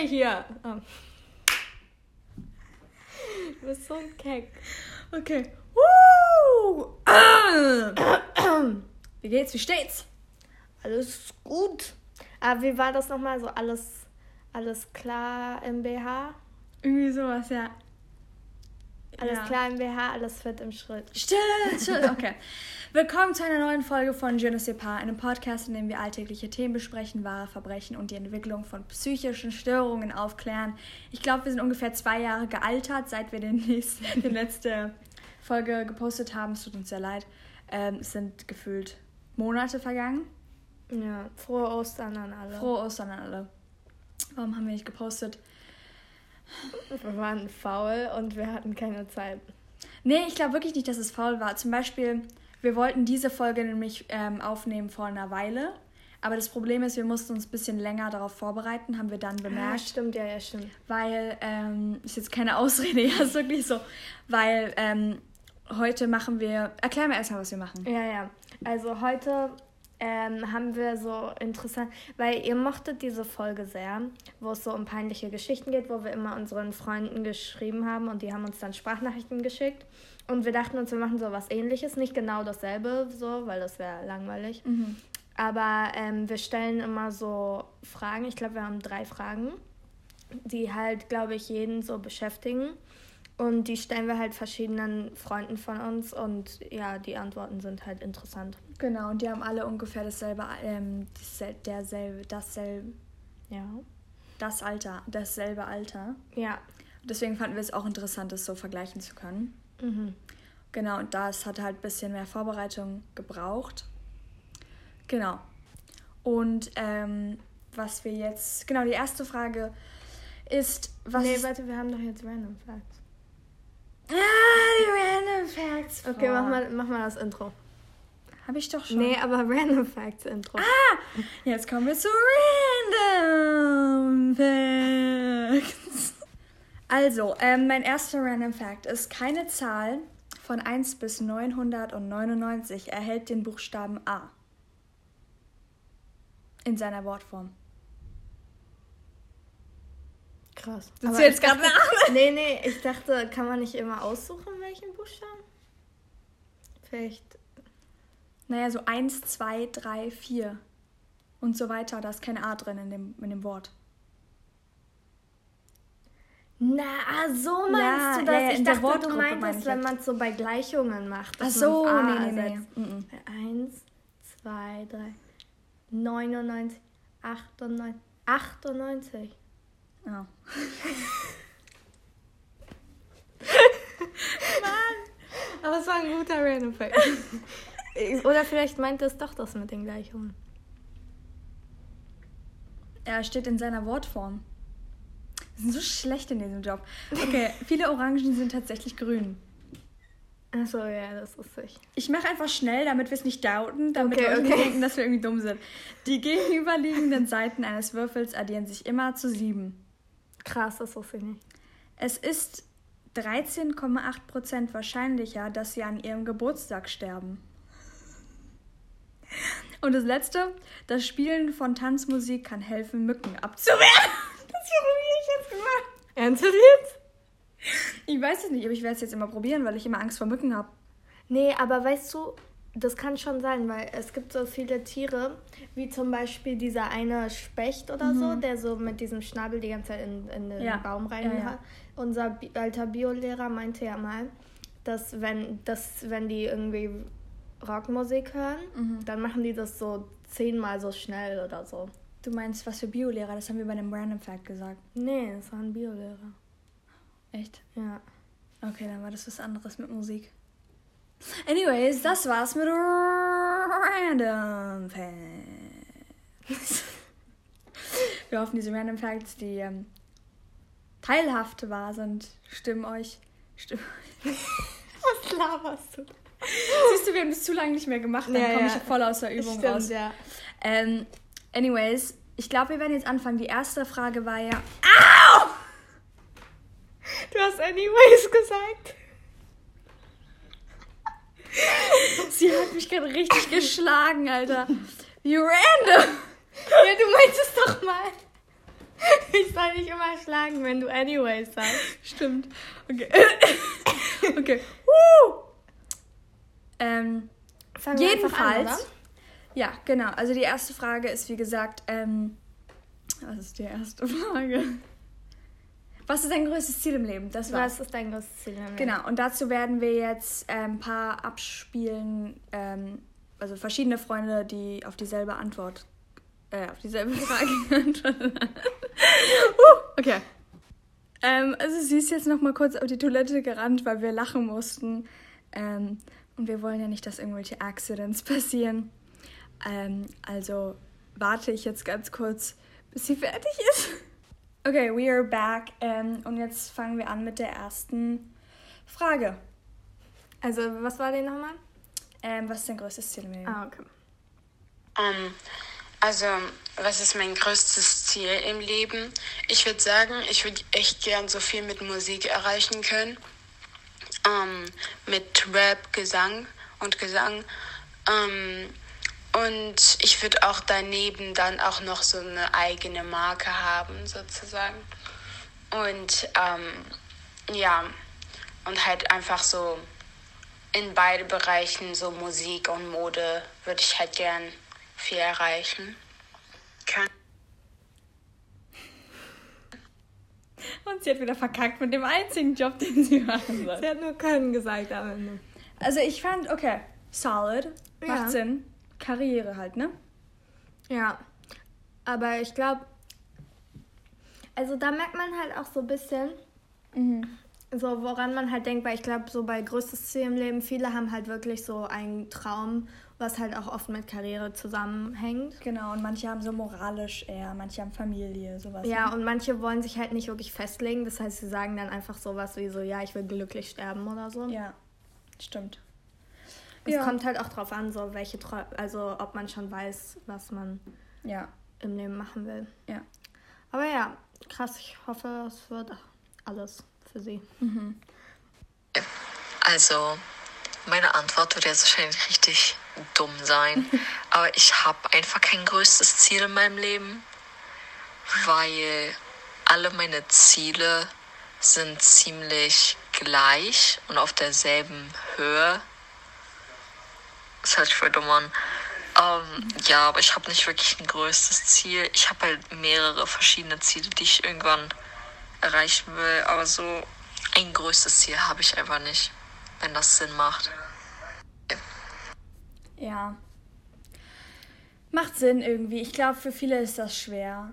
Hey, hier. Oh. Du bist so ein Keck. Okay. Woo! Wie geht's? Wie steht's? Alles gut. Aber wie war das nochmal? So alles, alles klar im BH? Irgendwie sowas, ja. Alles Ja. klar im BH, alles fit im Schritt. Still, still. Okay. Willkommen zu einer neuen Folge von Je ne sais pas, einem Podcast, in dem wir alltägliche Themen besprechen, wahre Verbrechen und die Entwicklung von psychischen Störungen aufklären. Ich glaube, wir sind ungefähr zwei Jahre gealtert, seit wir den nächsten, die letzte Folge gepostet haben. Es tut uns sehr leid. Ähm, es sind gefühlt Monate vergangen. Ja, frohe Ostern an alle. Frohe Ostern an alle. Warum haben wir nicht gepostet? Wir waren faul und wir hatten keine Zeit. Nee, ich glaube wirklich nicht, dass es faul war. Zum Beispiel, wir wollten diese Folge nämlich ähm, aufnehmen vor einer Weile. Aber das Problem ist, wir mussten uns ein bisschen länger darauf vorbereiten, haben wir dann Ja, bemerkt. stimmt, ja, ja, stimmt. Weil, ähm, ist jetzt keine Ausrede, ja, ist wirklich so. Weil ähm, heute machen wir. Erklär mir erstmal, was wir machen. Ja, ja. Also heute ähm, haben wir so interessant, weil ihr mochtet diese Folge sehr, wo es so um peinliche Geschichten geht, wo wir immer unseren Freunden geschrieben haben und die haben uns dann Sprachnachrichten geschickt. Und wir dachten uns, wir machen so was ähnliches, nicht genau dasselbe, so, weil das wäre langweilig. Aber ähm, wir stellen immer so Fragen. Ich glaube, wir haben drei Fragen, die halt, glaube ich, jeden so beschäftigen. Und die stellen wir halt verschiedenen Freunden von uns und ja, die Antworten sind halt interessant. Genau, und die haben alle ungefähr dasselbe, ähm, derselbe, dasselbe, Ja. das Alter, dasselbe Alter. Ja. Deswegen fanden wir es auch interessant, das so vergleichen zu können. Mhm. Genau, und das hat halt ein bisschen mehr Vorbereitung gebraucht. Genau. Und ähm, was wir jetzt. Genau, die erste Frage ist, was. nee, warte, wir haben doch jetzt Random Facts. Ah, die Random Facts. Okay, mach mal, mach mal das Intro. Habe ich doch schon. Nee, aber Random Facts Intro. Jetzt kommen wir zu Random Facts. Also, ähm, mein erster Random Fact ist, keine Zahl von 1 bis 999 erhält den Buchstaben A. In seiner Wortform. Krass. Du Aber zählst ich dachte- grad nach. Nee, nee, ich dachte, kann man nicht immer aussuchen, welchen Buchstaben? Vielleicht. Naja, so 1, 2, 3, 4 und so weiter. Da ist kein A drin in dem, in dem Wort. Na, ah, so meinst Ja, du das? ja, ich dachte, du Wortgruppe meine meintest, wenn jetzt. man es so bei Gleichungen macht. Ach dass so, nee, nee, nee. ersetzt. Mhm. Eins, zwei, drei, 99, 98, 98. Ja. Aber es war ein guter Random Fact. Oder vielleicht meinte es doch das mit den Gleichungen. Er steht in seiner Wortform. Wir sind so schlecht in diesem Job. Okay, viele Orangen sind tatsächlich grün. Achso, ja, das ist ich. Ich mache einfach schnell, damit wir es nicht doubten, damit Okay, Leute okay. nicht denken, dass wir irgendwie dumm sind. Die gegenüberliegenden Seiten eines Würfels addieren sich immer zu sieben. Krass, das wusste ich nicht. Es ist 13,8% wahrscheinlicher, dass sie an ihrem Geburtstag sterben. Und das letzte, das Spielen von Tanzmusik kann helfen, Mücken abzuwehren. Das habe ich jetzt gemacht. Ernsthaft jetzt? Ich weiß es nicht, aber ich werde es jetzt immer probieren, weil ich immer Angst vor Mücken habe. Nee, aber weißt du, das kann schon sein, weil es gibt so viele Tiere, wie zum Beispiel dieser eine Specht oder so, der so mit diesem Schnabel die ganze Zeit in, in den Ja. Baum rein Ja, ja. hat. Unser Bi alter Biolehrer meinte ja mal, dass wenn, dass wenn die irgendwie Rockmusik hören, dann machen die das so zehnmal so schnell oder so. Du meinst, was für Biolehrer? Das haben wir bei einem Random Fact gesagt. Nee, das war ein Biolehrer. Echt? Ja. Okay, dann war das was anderes mit Musik. Anyways, das war's mit Random Facts. Wir hoffen, diese Random Facts, die ähm, teilhaft wahr sind, stimmen euch. Stimmen. Was laberst du? Siehst du, wir haben das zu lange nicht mehr gemacht, dann Ja, komme ja. ich voll aus der Übung Stimmt, raus. ja. Ähm, anyways, ich glaube, wir werden jetzt anfangen. Die erste Frage war ja. Du hast anyways gesagt. Sie hat mich gerade richtig geschlagen, Alter. Wie random. Ja, du meinst es doch mal. Ich soll nicht immer schlagen, wenn du anyways sagst. Stimmt. Okay. okay. Woo! Ähm, jedenfalls. an, ja, genau. Also die erste Frage ist, wie gesagt, ähm, was ist die erste Frage? Was ist dein größtes Ziel im Leben? Das war's. Was ist dein größtes Ziel? im Leben? Genau, und dazu werden wir jetzt ähm, ein paar abspielen, ähm, also verschiedene Freunde, die auf dieselbe Antwort, äh, auf dieselbe Frage antworten. uh, okay. Ähm, also sie ist jetzt noch mal kurz auf die Toilette gerannt, weil wir lachen mussten. Ähm, und wir wollen ja nicht, dass irgendwelche Accidents passieren. Ähm, also warte ich jetzt ganz kurz, bis sie fertig ist. Okay, we are back. Ähm, und jetzt fangen wir an mit der ersten Frage. Also, was war die nochmal? Ähm, was ist dein größtes Ziel im Leben? Ah, okay. Ähm, also, was ist mein größtes Ziel im Leben? Ich würde sagen, ich würde echt gern so viel mit Musik erreichen können. Ähm, mit Rap, Gesang und Gesang. Ähm, und ich würde auch daneben dann auch noch so eine eigene Marke haben, sozusagen. Und ähm, ja, und halt einfach so in beide Bereichen, so Musik und Mode, würde ich halt gern viel erreichen können. Und sie hat wieder verkackt mit dem einzigen Job, den sie machen soll. Sie hat nur können gesagt am Ende. Also ich fand, okay, solid, macht Ja. Sinn. Karriere halt, ne? Ja, aber ich glaube, also da merkt man halt auch so ein bisschen, so woran man halt denkt, weil ich glaube, so bei größtes Ziel im Leben, viele haben halt wirklich so einen Traum, was halt auch oft mit Karriere zusammenhängt. Genau, und manche haben so moralisch eher, manche haben Familie, sowas. Ja, ne? und manche wollen sich halt nicht wirklich festlegen, das heißt, sie sagen dann einfach sowas wie so, ja, ich will glücklich sterben oder so. Ja, stimmt. Es ja. kommt halt auch drauf an, so welche Träume, also ob man schon weiß, was man Ja, im Leben machen will. ja. Aber ja, krass, ich hoffe, es wird alles für sie. Also, meine Antwort wird jetzt wahrscheinlich richtig dumm sein, aber ich habe einfach kein größtes Ziel in meinem Leben, weil alle meine Ziele sind ziemlich gleich und auf derselben Höhe. Das hört sich voll dumm an. Ähm, ja, aber ich habe nicht wirklich ein größtes Ziel. Ich habe halt mehrere verschiedene Ziele, die ich irgendwann erreichen will, aber so ein größtes Ziel habe ich einfach nicht, wenn das Sinn macht. Ja. Macht Sinn irgendwie. Ich glaube, für viele ist das schwer,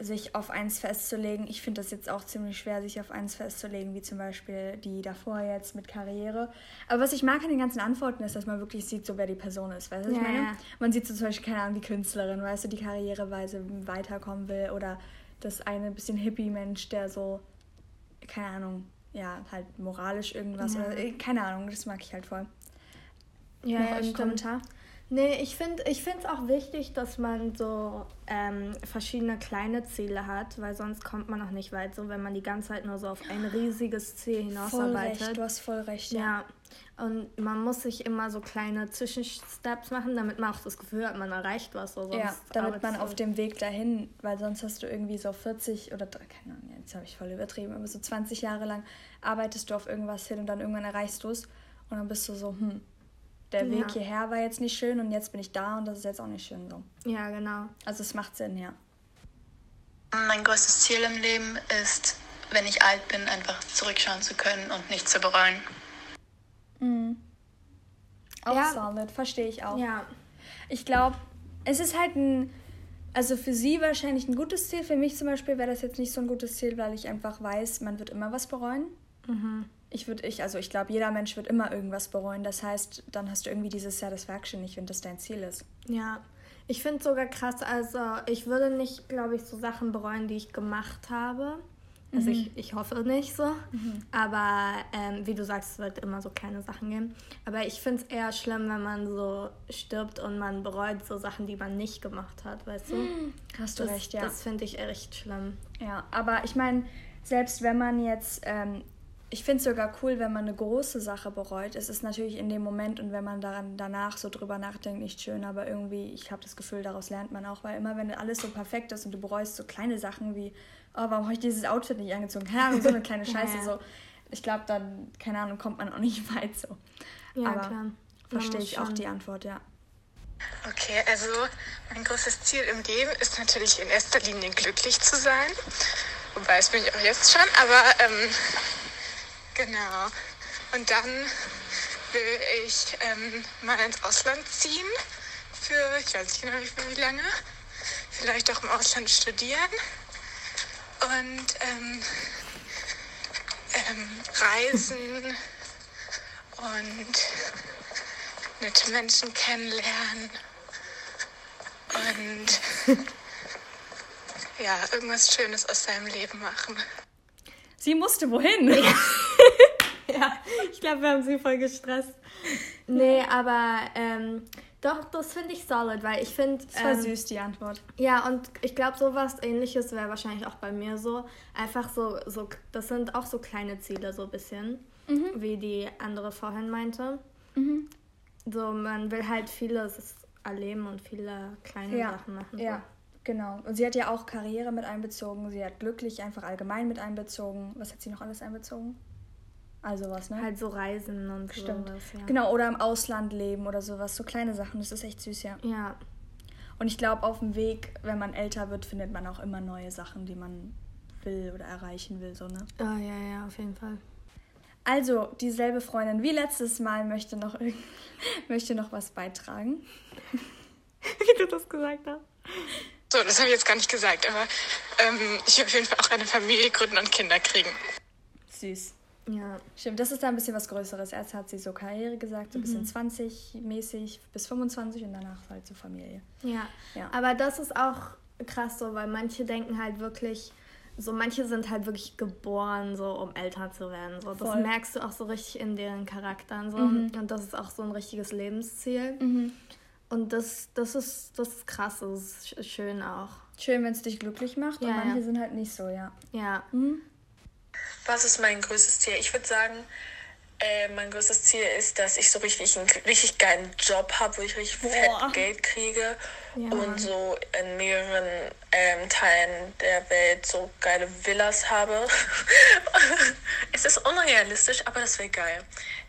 sich auf eins festzulegen. Ich finde das jetzt auch ziemlich schwer, sich auf eins festzulegen, wie zum Beispiel die davor jetzt mit Karriere. Aber was ich mag an den ganzen Antworten ist, dass man wirklich sieht, so wer die Person ist. Weißt du, was ich Ja, meine? ja. Man sieht so zum Beispiel, keine Ahnung, die Künstlerin, weißt du, die Karriereweise weiterkommen will. Oder das eine bisschen Hippie-Mensch, der so, keine Ahnung, ja, halt moralisch irgendwas. Ja. Oder, äh, keine Ahnung, das mag ich halt voll. Ja, Noch ja. Kommentar? Nee, ich finde ich es auch wichtig, dass man so ähm, verschiedene kleine Ziele hat, weil sonst kommt man auch nicht weit, so wenn man die ganze Zeit nur so auf ein riesiges Ziel Voll hinausarbeitet. recht, du hast voll recht. Ja, und man muss sich immer so kleine Zwischensteps machen, damit man auch das Gefühl hat, man erreicht was. So, sonst Ja, damit man auf dem Weg dahin, weil sonst hast du irgendwie so 40 oder, keine Ahnung, jetzt habe ich voll übertrieben, aber so 20 Jahre lang arbeitest du auf irgendwas hin und dann irgendwann erreichst du es und dann bist du so, hm, der Weg Ja. hierher war jetzt nicht schön und jetzt bin ich da und das ist jetzt auch nicht schön so. Ja, genau. Also es macht Sinn, ja. Mein größtes Ziel im Leben ist, wenn ich alt bin, einfach zurückschauen zu können und nicht zu bereuen. Auch Ja. solid, verstehe ich auch. Ja, Ich glaube, es ist halt ein, also für sie wahrscheinlich ein gutes Ziel. Für mich zum Beispiel wäre das jetzt nicht so ein gutes Ziel, weil ich einfach weiß, man wird immer was bereuen. Ich würde, ich, also ich glaube, jeder Mensch wird immer irgendwas bereuen. Das heißt, dann hast du irgendwie diese Satisfaction nicht, wenn das dein Ziel ist. ja. Ich finde es sogar krass, also ich würde nicht, glaube ich, so Sachen bereuen, die ich gemacht habe. Also ich, ich hoffe nicht so. Aber ähm, wie du sagst, es wird immer so kleine Sachen geben. Aber ich finde es eher schlimm, wenn man so stirbt und man bereut so Sachen, die man nicht gemacht hat, weißt du? Hast du Das, recht, ja. das finde ich echt schlimm. Ja, aber ich meine, selbst wenn man jetzt, ähm, ich finde es sogar cool, wenn man eine große Sache bereut. Es ist natürlich in dem Moment und wenn man daran danach so drüber nachdenkt, nicht schön, aber irgendwie, ich habe das Gefühl, daraus lernt man auch, weil immer wenn alles so perfekt ist und du bereust so kleine Sachen wie, oh, warum habe ich dieses Outfit nicht angezogen? Keine Ahnung, so eine kleine Scheiße. ja, ja. So, ich glaube, dann, keine Ahnung, kommt man auch nicht weit so. Ja, aber klar. Verstehe ich auch die Antwort, ja. Okay, also mein großes Ziel im Leben ist natürlich in erster Linie glücklich zu sein. Wobei, das bin ich auch jetzt schon, aber ähm, genau. Und dann will ich ähm, mal ins Ausland ziehen für, ich weiß nicht genau wie, wie lange, vielleicht auch im Ausland studieren und ähm, ähm, reisen und nette Menschen kennenlernen und ja, irgendwas Schönes aus seinem Leben machen. Sie musste wohin? ja, glaube, wir haben sie voll gestresst. Nee, aber ähm, doch, das finde ich solid, weil ich finde. Das war ähm, süß, die Antwort. Ja, und ich glaube, sowas ähnliches wäre wahrscheinlich auch bei mir so. Einfach so, so, das sind auch so kleine Ziele, so ein bisschen, mhm. wie die andere vorhin meinte. Mhm. So, man will halt vieles erleben und viele kleine ja. Sachen machen. Ja, genau. Und sie hat ja auch Karriere mit einbezogen. Sie hat glücklich einfach allgemein mit einbezogen. Was hat sie noch alles einbezogen? Also was, ne? Halt so Reisen und Stimmt. sowas, ja. Genau, oder im Ausland leben oder sowas. So kleine Sachen. Das ist echt süß, ja. Ja. Und ich glaube, auf dem Weg, wenn man älter wird, findet man auch immer neue Sachen, die man will oder erreichen will, so, ne? Ah, ja, ja, auf jeden Fall. Also, dieselbe Freundin wie letztes Mal möchte noch, möchte noch was beitragen. wie du das gesagt hast. So, das habe ich jetzt gar nicht gesagt, aber ähm, ich will auf jeden Fall auch eine Familie gründen und Kinder kriegen. Süß. Ja. Stimmt, das ist da ein bisschen was Größeres. Erst hat sie so Karriere gesagt, so ein bisschen mhm. 20-mäßig bis 25 und danach halt so Familie. Ja. ja. Aber das ist auch krass so, weil manche denken halt wirklich, so manche sind halt wirklich geboren, so um älter zu werden. So. Das Voll. merkst du auch so richtig in deren Charakteren. So. Mhm. Und das ist auch so ein richtiges Lebensziel. Mhm. Und das, das, ist, das ist krass, das ist schön auch. Schön, wenn es dich glücklich macht. Ja, und manche ja. sind halt nicht so, ja. Ja. Mhm. Was ist mein größtes Ziel? Ich würde sagen, äh, mein größtes Ziel ist, dass ich so richtig einen richtig geilen Job habe, wo ich richtig Boah. fett Geld kriege ja. und so in mehreren ähm, Teilen der Welt so geile Villas habe. es ist unrealistisch, aber das wäre geil.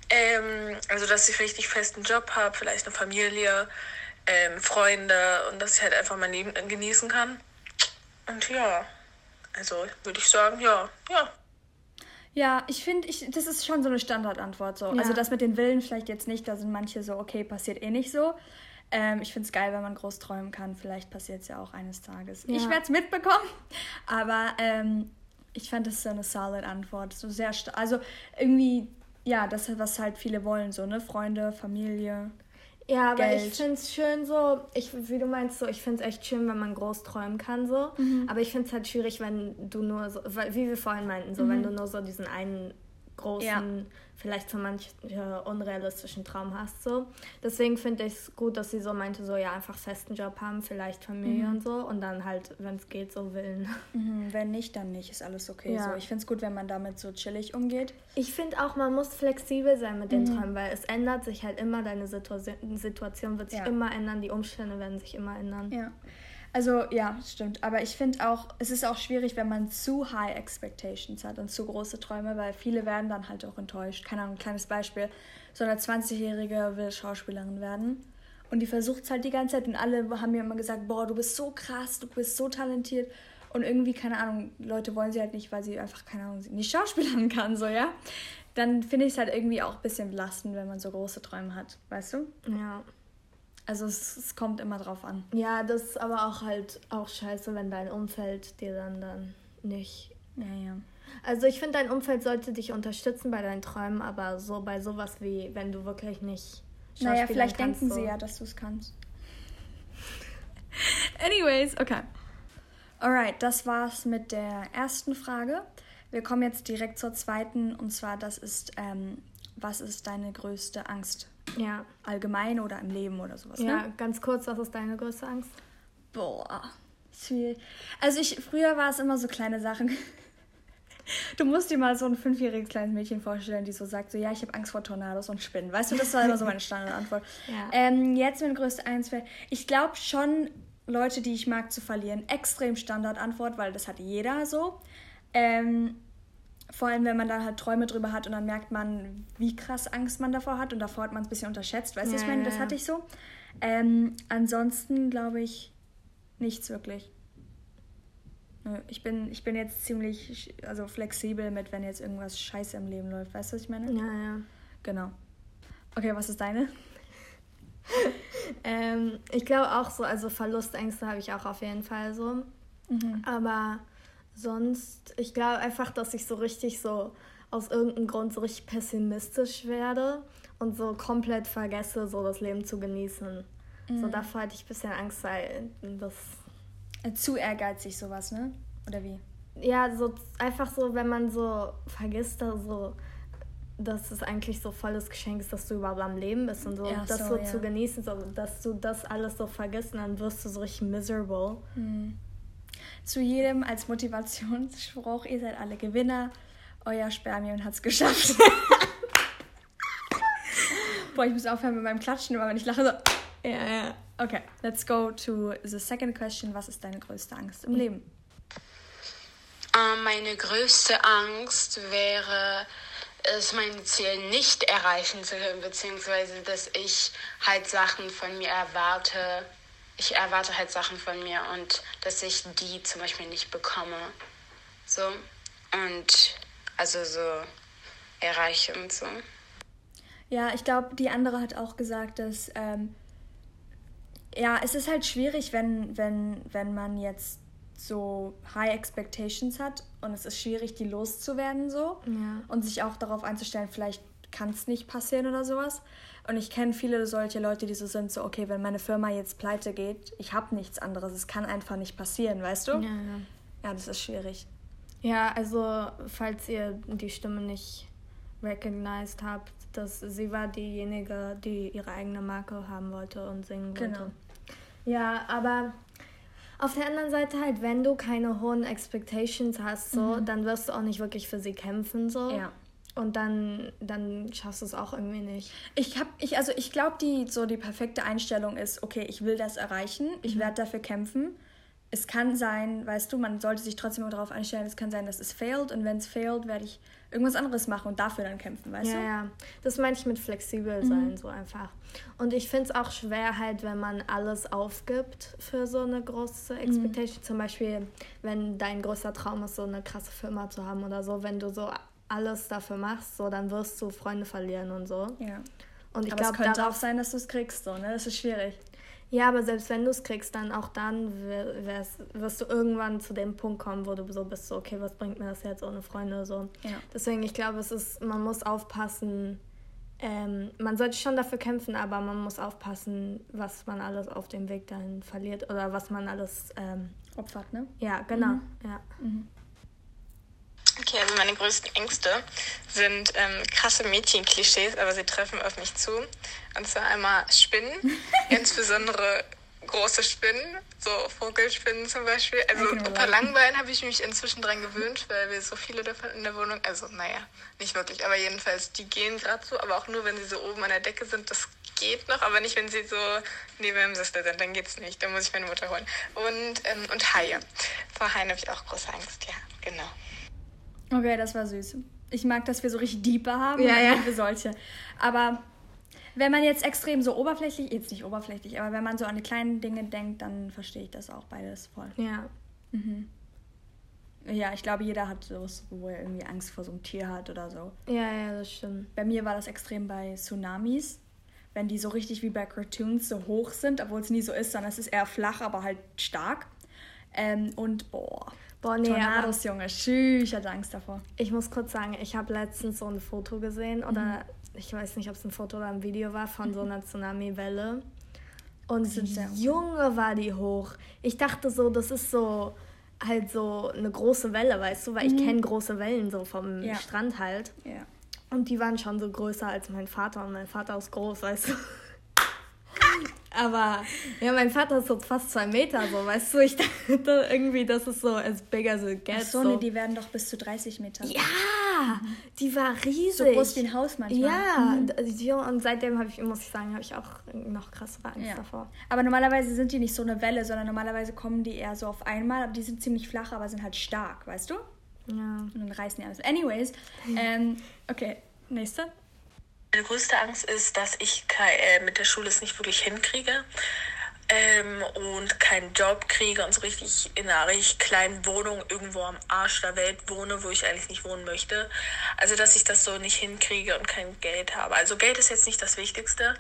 Ähm, also, dass ich richtig festen Job habe, vielleicht eine Familie, ähm, Freunde und dass ich halt einfach mein Leben genießen kann. Und ja, also würde ich sagen, ja, ja. Ja, ich finde, ich, das ist schon so eine Standardantwort. So. Also ja. Also das mit den Willen vielleicht jetzt nicht, da sind manche so, okay, passiert eh nicht so. Ähm, ich finde es geil, wenn man groß träumen kann. Vielleicht passiert es ja auch eines Tages. Ja. Ich werde es mitbekommen, aber ähm, ich fand das so eine solid Antwort. So sehr, also irgendwie, ja, das, was halt viele wollen, so, ne? Freunde, Familie. Ja, aber Geld. ich finde es schön so, ich, wie du meinst, so, ich finde es echt schön, wenn man groß träumen kann, so. Mhm. Aber ich finde es halt schwierig, wenn du nur so, wie wir vorhin meinten, so, mhm. wenn du nur so diesen einen großen, ja. vielleicht für manche unrealistischen Traum hast. So. Deswegen finde ich es gut, dass sie so meinte, so ja, einfach festen Job haben, vielleicht Familie mhm. und so und dann halt, wenn es geht, so willen. Mhm. Wenn nicht, dann nicht, ist alles okay. Ja. So. Ich finde es gut, wenn man damit so chillig umgeht. Ich finde auch, man muss flexibel sein mit den mhm. Träumen, weil es ändert sich halt immer, deine Situa Situation wird sich ja. immer ändern, die Umstände werden sich immer ändern. Ja. Also ja, stimmt. Aber ich finde auch, es ist auch schwierig, wenn man zu high expectations hat und zu große Träume, weil viele werden dann halt auch enttäuscht. Keine Ahnung, ein kleines Beispiel. So eine 20-Jährige will Schauspielerin werden. Und die versucht es halt die ganze Zeit und alle haben mir immer gesagt, boah, du bist so krass, du bist so talentiert. Und irgendwie, keine Ahnung, Leute wollen sie halt nicht, weil sie einfach, keine Ahnung, nicht Schauspielern kann, so, ja. Dann finde ich es halt irgendwie auch ein bisschen belastend, wenn man so große Träume hat, weißt du? Ja. Also es, es, kommt immer drauf an. Ja, das ist aber auch halt auch scheiße, wenn dein Umfeld dir dann dann nicht. Ja, ja. Also ich finde, dein Umfeld sollte dich unterstützen bei deinen Träumen, aber so bei sowas wie, wenn du wirklich nicht. Naja, vielleicht kannst, denken so. sie ja, dass du es kannst. Anyways, okay. Alright, das war's mit der ersten Frage. Wir kommen jetzt direkt zur zweiten und zwar, das ist, ähm, was ist deine größte Angst? Ja. Allgemein oder im Leben oder sowas. Ja, ne? ganz kurz, was ist deine größte Angst? Boah, schwierig. Also ich, früher war es immer so kleine Sachen. Du musst dir mal so ein fünfjähriges kleines Mädchen vorstellen, die so sagt, so ja, ich habe Angst vor Tornados und Spinnen. Weißt du, das war immer so meine Standardantwort. Ja. Ähm, jetzt meine größte Angst wäre, ich glaube schon, Leute, die ich mag, zu verlieren. Extrem Standardantwort, weil das hat jeder so. Ähm, vor allem, wenn man dann halt Träume drüber hat und dann merkt man, wie krass Angst man davor hat und davor hat man es ein bisschen unterschätzt. Weißt du, was ich Ja, meine? ja, Das ja. hatte ich so. Ähm, ansonsten glaube ich nichts wirklich. Ich bin, ich bin jetzt ziemlich also flexibel mit, wenn jetzt irgendwas scheiße im Leben läuft. Weißt du, was ich meine? Ja, ja. Genau. Okay, was ist deine? Ähm, ich glaube auch so, also Verlustängste habe ich auch auf jeden Fall so. Aber sonst, ich glaube einfach, dass ich so richtig so aus irgendeinem Grund so richtig pessimistisch werde und so komplett vergesse, so das Leben zu genießen. So davor hatte ich ein bisschen Angst, weil das, Äh, Zu ehrgeizig sowas, ne? Oder wie? ja, so einfach so, wenn man so vergisst, dass so, dass es eigentlich so volles Geschenk ist, dass du überhaupt am Leben bist und so, Ja, das so, so ja. zu genießen, so, dass du das alles so vergisst und dann wirst du so richtig miserable. Zu jedem als Motivationsspruch, ihr seid alle Gewinner. Euer Spermion hat's geschafft. Boah, ich muss aufhören mit meinem Klatschen, aber wenn ich lache so. Ja, ja. Okay, let's go to the second question. Was ist deine größte Angst im Leben? Ähm, meine größte Angst wäre es, mein Ziel nicht erreichen zu können, beziehungsweise dass ich halt Sachen von mir erwarte. Ich erwarte halt Sachen von mir und dass ich die zum Beispiel nicht bekomme. So. Und also so erreiche und so. Ja, ich glaube, die andere hat auch gesagt, dass ähm, ja, es ist halt schwierig, wenn, wenn, wenn man jetzt so High Expectations hat und es ist schwierig, die loszuwerden so Ja. und sich auch darauf einzustellen, vielleicht kann es nicht passieren oder sowas. Und ich kenne viele solche Leute, die so sind, so, okay, wenn meine Firma jetzt pleite geht, ich habe nichts anderes, es kann einfach nicht passieren, weißt du? Ja, ja. Ja, das ist schwierig. Ja, also falls ihr die Stimme nicht recognized habt, dass sie war diejenige, die ihre eigene Marke haben wollte und singen Genau. wollte. Ja, aber auf der anderen Seite halt, wenn du keine hohen Expectations hast, so, dann wirst du auch nicht wirklich für sie kämpfen, so. Ja. Und dann, dann schaffst du es auch irgendwie nicht. Ich habe, ich, also ich glaube, die so die perfekte Einstellung ist, okay, ich will das erreichen, ich werde dafür kämpfen. Es kann sein, weißt du, man sollte sich trotzdem darauf einstellen, es kann sein, dass es failed und wenn es failed, werde ich irgendwas anderes machen und dafür dann kämpfen, weißt Ja, du? ja. Das meine ich mit flexibel sein, so einfach. Und ich finde es auch schwer halt, wenn man alles aufgibt für so eine große Expectation. Zum Beispiel, wenn dein größter Traum ist, so eine krasse Firma zu haben oder so. Wenn du so alles dafür machst, so, dann wirst du Freunde verlieren und so. Ja. Und ich Aber es glaube, könnte auch sein, dass du es kriegst, so, ne? Das ist schwierig. Ja, aber selbst wenn du es kriegst, dann auch dann wär's- wirst du irgendwann zu dem Punkt kommen, wo du so bist, so, okay, was bringt mir das jetzt ohne Freunde, so. Ja. Deswegen, ich glaube, es ist, man muss aufpassen, ähm, man sollte schon dafür kämpfen, aber man muss aufpassen, was man alles auf dem Weg dahin verliert oder was man alles, ähm, Opfert, ne? ja, genau, ja. Okay, also meine größten Ängste sind ähm, krasse Mädchenklischees, aber sie treffen auf mich zu. Und zwar einmal Spinnen, insbesondere große Spinnen, so Vogelspinnen zum Beispiel. Also ein paar Langbein habe ich mich inzwischen dran gewöhnt, weil wir so viele davon in der Wohnung, also naja, nicht wirklich, aber jedenfalls, die gehen gerade so, aber auch nur, wenn sie so oben an der Decke sind, das geht noch, aber nicht, wenn sie so neben dem Sessel sind, dann geht's nicht, dann muss ich meine Mutter holen. Und, ähm, und Haie. Vor Haien habe ich auch große Angst, ja, genau. Okay, das war süß. Ich mag, dass wir so richtig Deeper haben. Ja, ja. für solche. Aber wenn man jetzt extrem so oberflächlich, jetzt nicht oberflächlich, aber wenn man so an die kleinen Dinge denkt, dann verstehe ich das auch beides voll. Ja, Ja, ich glaube, jeder hat sowas, wo er irgendwie Angst vor so einem Tier hat oder so. ja, ja, das stimmt. Bei mir war das extrem bei Tsunamis. Wenn die so richtig wie bei Cartoons so hoch sind, obwohl es nie so ist, sondern es ist eher flach, aber halt stark. Ähm, und boah, Boah, nee, Tornados, Junge, schü, ich hatte Angst davor. ich muss kurz sagen, ich habe letztens so ein Foto gesehen oder ich weiß nicht, ob es ein Foto oder ein Video war von so einer Tsunami-Welle. Und. Junge war die hoch. Ich dachte so, das ist so halt so eine große Welle, weißt du, weil ich kenne große Wellen so vom Ja. Strand halt. Ja. Und die waren schon so größer als mein Vater und mein Vater ist groß, weißt du. Aber ja, mein Vater ist so fast zwei Meter, so, weißt du, ich dachte irgendwie, das ist so as big as it gets. Ach so, so. nee, die werden doch bis zu 30 Meter. Ja, die war riesig. So groß wie ein Haus manchmal. Ja, die- und seitdem habe ich, muss ich sagen, habe ich auch noch krassere Angst Ja. davor. Aber normalerweise sind die nicht so eine Welle, sondern normalerweise kommen die eher so auf einmal. Aber die sind ziemlich flach, aber sind halt stark, weißt du? Ja. Und dann reißen die alles. Anyways, ähm, okay, nächste. Meine größte Angst ist, dass ich äh, mit der Schule es nicht wirklich hinkriege ähm, und keinen Job kriege und so richtig in einer richtig kleinen Wohnung irgendwo am Arsch der Welt wohne, wo ich eigentlich nicht wohnen möchte. Also, dass ich das so nicht hinkriege und kein Geld habe. Also, Geld ist jetzt nicht das Wichtigste,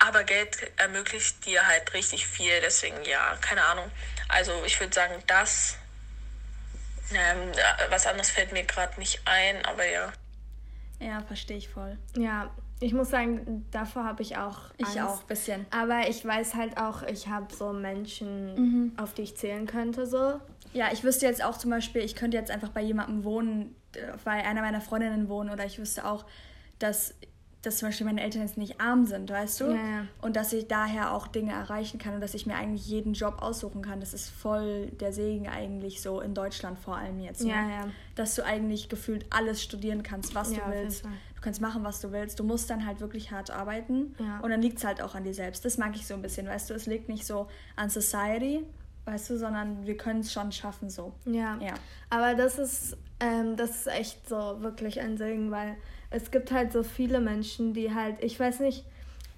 aber Geld ermöglicht dir halt richtig viel. Deswegen, ja, keine Ahnung. Also, ich würde sagen, das. Ähm, was anderes fällt mir gerade nicht ein, aber ja. Ja, verstehe ich voll. Ja, ich muss sagen, davor habe ich auch Ich Angst. auch, bisschen. Aber ich weiß halt auch, ich habe so Menschen, Mhm. auf die ich zählen könnte, so. Ja, ich wüsste jetzt auch zum Beispiel, ich könnte jetzt einfach bei jemandem wohnen, äh, bei einer meiner Freundinnen wohnen oder ich wüsste auch, dass, dass zum Beispiel meine Eltern jetzt nicht arm sind, weißt du? Ja, ja. Und dass ich daher auch Dinge erreichen kann und dass ich mir eigentlich jeden Job aussuchen kann. Das ist voll der Segen eigentlich so in Deutschland vor allem jetzt. Ne? Ja, ja. Dass du eigentlich gefühlt alles studieren kannst, was Ja, du willst. Kannst machen, was du willst. Du musst dann halt wirklich hart arbeiten. Ja. Und dann liegt es halt auch an dir selbst. Das mag ich so ein bisschen, weißt du? Es liegt nicht so an Society, weißt du, sondern wir können es schon schaffen so. Ja. Ja. Aber das ist, ähm, das ist echt so wirklich ein Segen, weil es gibt halt so viele Menschen, die halt, ich weiß nicht,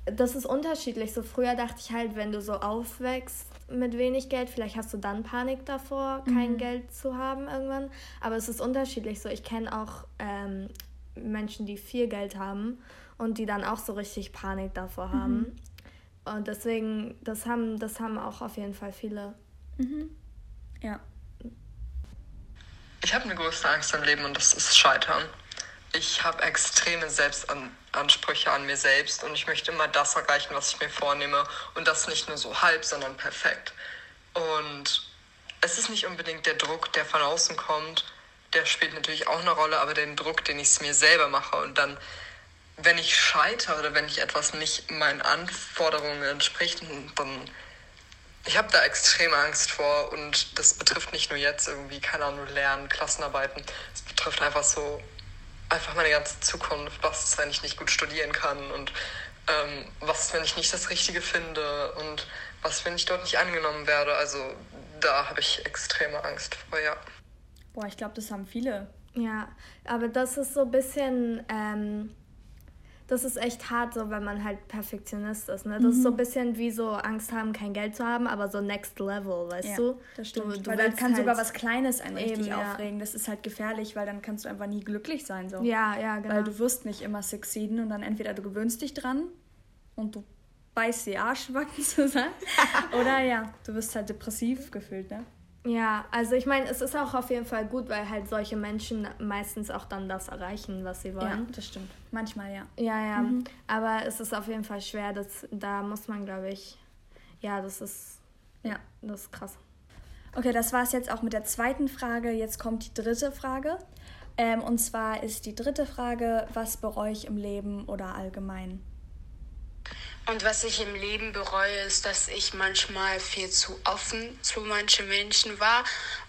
das ist unterschiedlich. So früher dachte ich halt, wenn du so aufwächst mit wenig Geld, vielleicht hast du dann Panik davor, kein Geld zu haben irgendwann. Aber es ist unterschiedlich. So, ich kenne auch ähm, Menschen, die viel Geld haben und die dann auch so richtig Panik davor haben. Und deswegen, das haben, das haben auch auf jeden Fall viele. Ja. Ich habe eine größte Angst im Leben und das ist Scheitern. Ich habe extreme Selbstansprüche an mir selbst und ich möchte immer das erreichen, was ich mir vornehme und das nicht nur so halb, sondern perfekt. Und es ist nicht unbedingt der Druck, der von außen kommt, der spielt natürlich auch eine Rolle, aber den Druck, den ich es mir selber mache und dann, wenn ich scheitere oder wenn ich etwas nicht meinen Anforderungen entspricht, dann ich habe da extreme Angst vor und das betrifft nicht nur jetzt irgendwie, keine Ahnung, Lernen, Klassenarbeiten. Es betrifft einfach so, einfach meine ganze Zukunft. Was ist, wenn ich nicht gut studieren kann und ähm, was ist, wenn ich nicht das Richtige finde und was, wenn ich dort nicht angenommen werde. Also da habe ich extreme Angst vor, ja. Boah, ich glaube, das haben viele. Ja, aber das ist so ein bisschen, ähm, das ist echt hart, so wenn man halt Perfektionist ist. Ne? Das ist so ein bisschen wie so Angst haben, kein Geld zu haben, aber so next level, weißt Ja, du? das stimmt. Du, du weil dann kann halt, sogar was Kleines einen richtig Eben, ja. aufregen. Das ist halt gefährlich, weil dann kannst du einfach nie glücklich sein. So. Ja, ja, genau. Weil du wirst nicht immer succeeden und dann entweder du gewöhnst dich dran und du beißt die Arschbacken zusammen oder ja, du wirst halt depressiv gefühlt, ne? Ja, also ich meine, es ist auch auf jeden Fall gut, weil halt solche Menschen meistens auch dann das erreichen, was sie Ja, wollen. das stimmt. Manchmal ja. Ja, ja. Aber es ist auf jeden Fall schwer. Das, da muss man, glaube ich, ja, das ist, Ja. das ist krass. Okay, das war es jetzt auch mit der zweiten Frage. Jetzt kommt die dritte Frage. Ähm, und zwar ist die dritte Frage, was bereue ich im Leben oder allgemein? Und was ich im Leben bereue, ist, dass ich manchmal viel zu offen zu manchen Menschen war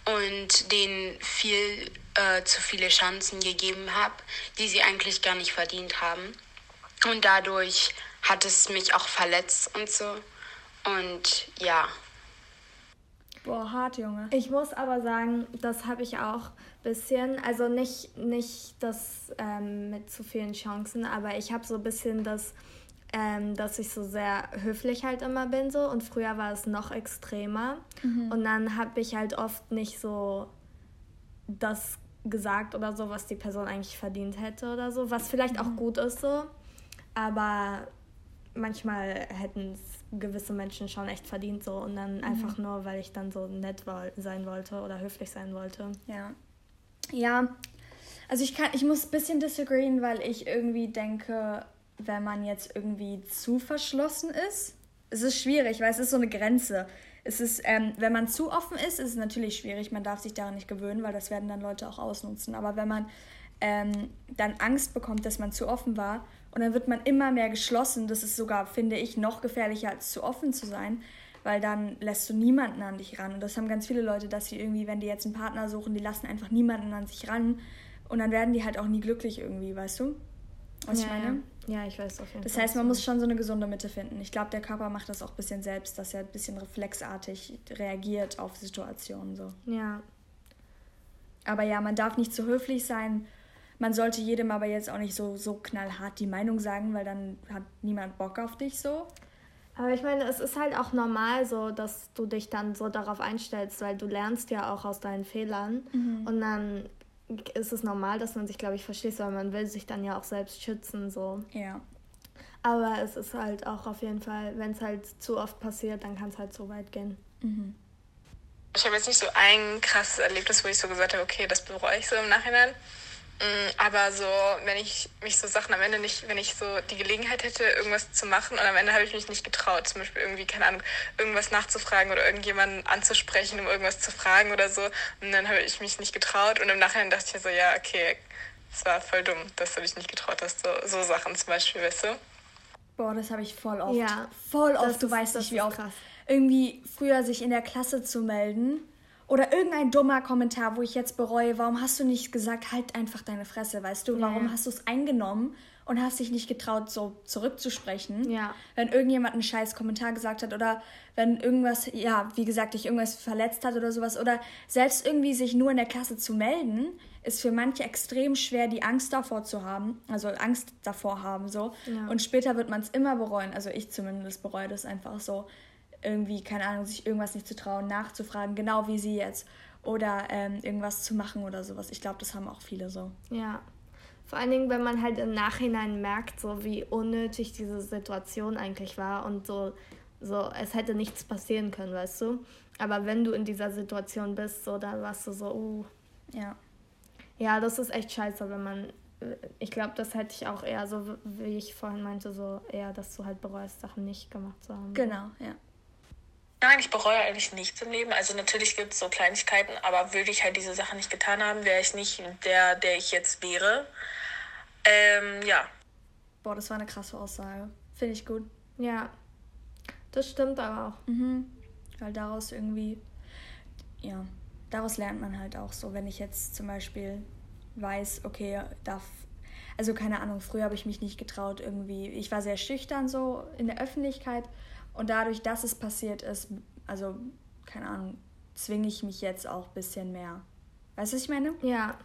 und denen viel äh, zu viele Chancen gegeben habe, die sie eigentlich gar nicht verdient haben. Und dadurch hat es mich auch verletzt und so. Und ja. Boah, hart, Junge. Ich muss aber sagen, das habe ich auch ein bisschen, also nicht, nicht das ähm, mit zu vielen Chancen, aber ich habe so ein bisschen das, ähm, dass ich so sehr höflich halt immer bin so. Und früher war es noch extremer. Und dann habe ich halt oft nicht so das gesagt oder so, was die Person eigentlich verdient hätte oder so, was vielleicht auch gut ist so, aber manchmal hätten es gewisse Menschen schon echt verdient so. Und dann einfach nur, weil ich dann so nett sein wollte oder höflich sein wollte. Ja. Ja, also ich kann, ich muss ein bisschen disagreeen, weil ich irgendwie denke, wenn man jetzt irgendwie zu verschlossen ist, es ist schwierig, weil es ist so eine Grenze. Es ist, ähm, wenn man zu offen ist, ist es natürlich schwierig. Man darf sich daran nicht gewöhnen, weil das werden dann Leute auch ausnutzen. Aber wenn man ähm, dann Angst bekommt, dass man zu offen war. Und dann wird man immer mehr geschlossen. Das ist sogar, finde ich, noch gefährlicher als zu offen zu sein, weil dann lässt du niemanden an dich ran. Und das haben ganz viele Leute, dass sie irgendwie, wenn die jetzt einen Partner suchen, die lassen einfach niemanden an sich ran. Und dann werden die halt auch nie glücklich irgendwie, weißt du? Was ja, ich meine? Ja, ich weiß auf jeden Das Fall. heißt, man muss schon so eine gesunde Mitte finden. Ich glaube, der Körper macht das auch ein bisschen selbst, dass er ein bisschen reflexartig reagiert auf Situationen so. Ja. Aber ja, man darf nicht zu höflich sein. Man sollte jedem aber jetzt auch nicht so, so knallhart die Meinung sagen, weil dann hat niemand Bock auf dich so. Aber ich meine, es ist halt auch normal so, dass du dich dann so darauf einstellst, weil du lernst ja auch aus deinen Fehlern. Und dann ist es normal, dass man sich, glaube ich, verschließt, weil man will sich dann ja auch selbst schützen. So. Ja. Aber es ist halt auch auf jeden Fall, wenn es halt zu oft passiert, dann kann es halt so weit gehen. Ich habe jetzt nicht so ein krasses Erlebnis, wo ich so gesagt habe, okay, das bereue ich so im Nachhinein. Mm, Aber so, wenn ich mich so Sachen am Ende nicht, wenn ich so die Gelegenheit hätte, irgendwas zu machen und am Ende habe ich mich nicht getraut, zum Beispiel irgendwie, keine Ahnung, irgendwas nachzufragen oder irgendjemanden anzusprechen, um irgendwas zu fragen oder so. Und dann habe ich mich nicht getraut und im Nachhinein dachte ich mir so, ja, okay, es war voll dumm, dass du dich nicht getraut hast. So, so Sachen zum Beispiel, weißt du? Boah, das habe ich voll oft. Ja, voll das oft. Du ist- weißt das nicht, wie oft. krass. Irgendwie früher sich in der Klasse zu melden. Oder irgendein dummer Kommentar, wo ich jetzt bereue, warum hast du nicht gesagt, halt einfach deine Fresse, weißt du? Warum Ja. hast du es eingenommen und hast dich nicht getraut, so zurückzusprechen? Ja. Wenn irgendjemand einen scheiß Kommentar gesagt hat oder wenn irgendwas, ja, wie gesagt, dich irgendwas verletzt hat oder sowas. Oder selbst irgendwie sich nur in der Klasse zu melden, ist für manche extrem schwer, die Angst davor zu haben. Also Angst davor haben, so. Ja. Und später wird man es immer bereuen. Also ich zumindest bereue das einfach so. Irgendwie, keine Ahnung, sich irgendwas nicht zu trauen, nachzufragen, genau wie sie jetzt. Oder ähm, irgendwas zu machen oder sowas. Ich glaube, das haben auch viele so. Ja. Vor allen Dingen, wenn man halt im Nachhinein merkt, so wie unnötig diese Situation eigentlich war und so, so, es hätte nichts passieren können, weißt du? Aber wenn du in dieser Situation bist, so, dann warst du so, uh. Ja. Ja, das ist echt scheiße, wenn man. Ich glaube, das hätte ich auch eher so, wie ich vorhin meinte, so eher, dass du halt bereust, Sachen nicht gemacht zu haben. Genau, ja. Nein, ich bereue eigentlich nichts im Leben. Also natürlich gibt es so Kleinigkeiten, aber würde ich halt diese Sachen nicht getan haben, wäre ich nicht der, der ich jetzt wäre. Ähm, ja. Boah, das war eine krasse Aussage. Finde ich gut. Ja. Das stimmt aber auch. Weil daraus irgendwie, ja, daraus lernt man halt auch so, wenn ich jetzt zum Beispiel weiß, okay, darf, also keine Ahnung, früher habe ich mich nicht getraut irgendwie, ich war sehr schüchtern so in der Öffentlichkeit und dadurch, dass es passiert ist, also keine Ahnung, zwinge ich mich jetzt auch ein bisschen mehr. Weißt du, was ich meine? Ja.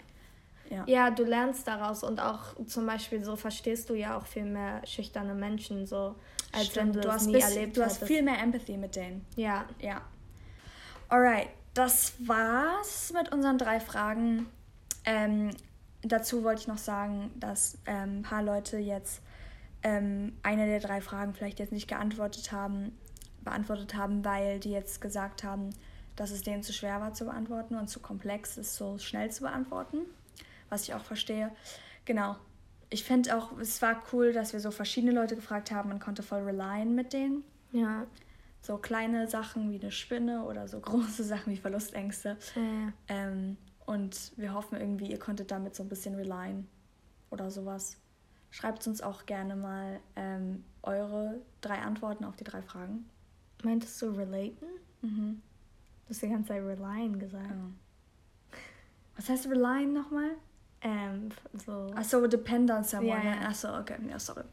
Ja. Ja, du lernst daraus und auch zum Beispiel so verstehst du ja auch viel mehr schüchterne Menschen, so als wenn du, du das hast, nie bis, erlebt du hast viel mehr Empathy mit denen. Ja, Ja. Alright, das war's mit unseren drei Fragen. Ähm, dazu wollte ich noch sagen, dass ähm, ein paar Leute jetzt ähm, eine der drei Fragen vielleicht jetzt nicht geantwortet haben, beantwortet haben, weil die jetzt gesagt haben, dass es denen zu schwer war zu beantworten und zu komplex ist, so schnell zu beantworten. Was ich auch verstehe. Genau. Ich finde auch, es war cool, dass wir so verschiedene Leute gefragt haben. Man konnte voll relyen mit denen ja. so kleine Sachen wie eine Spinne oder so große Sachen wie Verlustängste. Ja. Ähm, und wir hoffen irgendwie, ihr konntet damit so ein bisschen relyen oder sowas. Schreibt uns auch gerne mal ähm, eure drei Antworten auf die drei Fragen. Meintest du relaten? Mhm. Du hast die ganze Zeit relyen gesagt. Was heißt relyen nochmal? Ähm, so. Achso, depend on someone. Ja, ja. Achso, okay. Ja, sorry.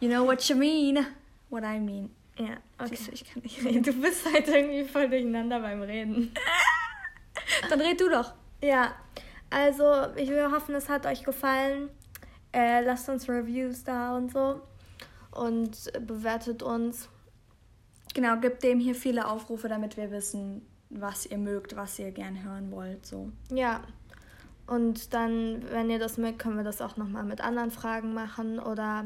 You know what you mean. What I mean. Ja, okay. Siehst du, Ich kann nicht reden. Du bist halt irgendwie voll durcheinander beim Reden. Dann red du doch. Ja, also ich will hoffen, es hat euch gefallen. Äh, lasst uns Reviews da und so. Und bewertet uns. Genau, gebt dem hier viele Aufrufe, damit wir wissen, was ihr mögt, was ihr gern hören wollt. So. Ja. Und dann, wenn ihr das mögt, können wir das auch nochmal mit anderen Fragen machen. Oder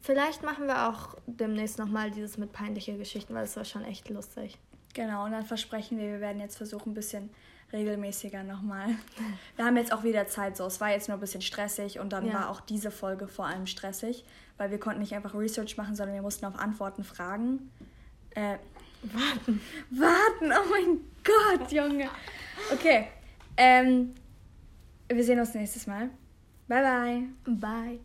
vielleicht machen wir auch demnächst nochmal dieses mit peinliche Geschichten, weil es war schon echt lustig. Genau, und dann versprechen wir, wir werden jetzt versuchen, ein bisschen regelmäßiger nochmal. Wir haben jetzt auch wieder Zeit so. Es war jetzt nur ein bisschen stressig und dann Ja. war auch diese Folge vor allem stressig, weil wir konnten nicht einfach Research machen, sondern wir mussten auf Antworten fragen. Äh, warten. Warten, oh mein Gott, Junge. Okay. Ähm, Wir sehen uns nächstes Mal. Bye, bye. Bye.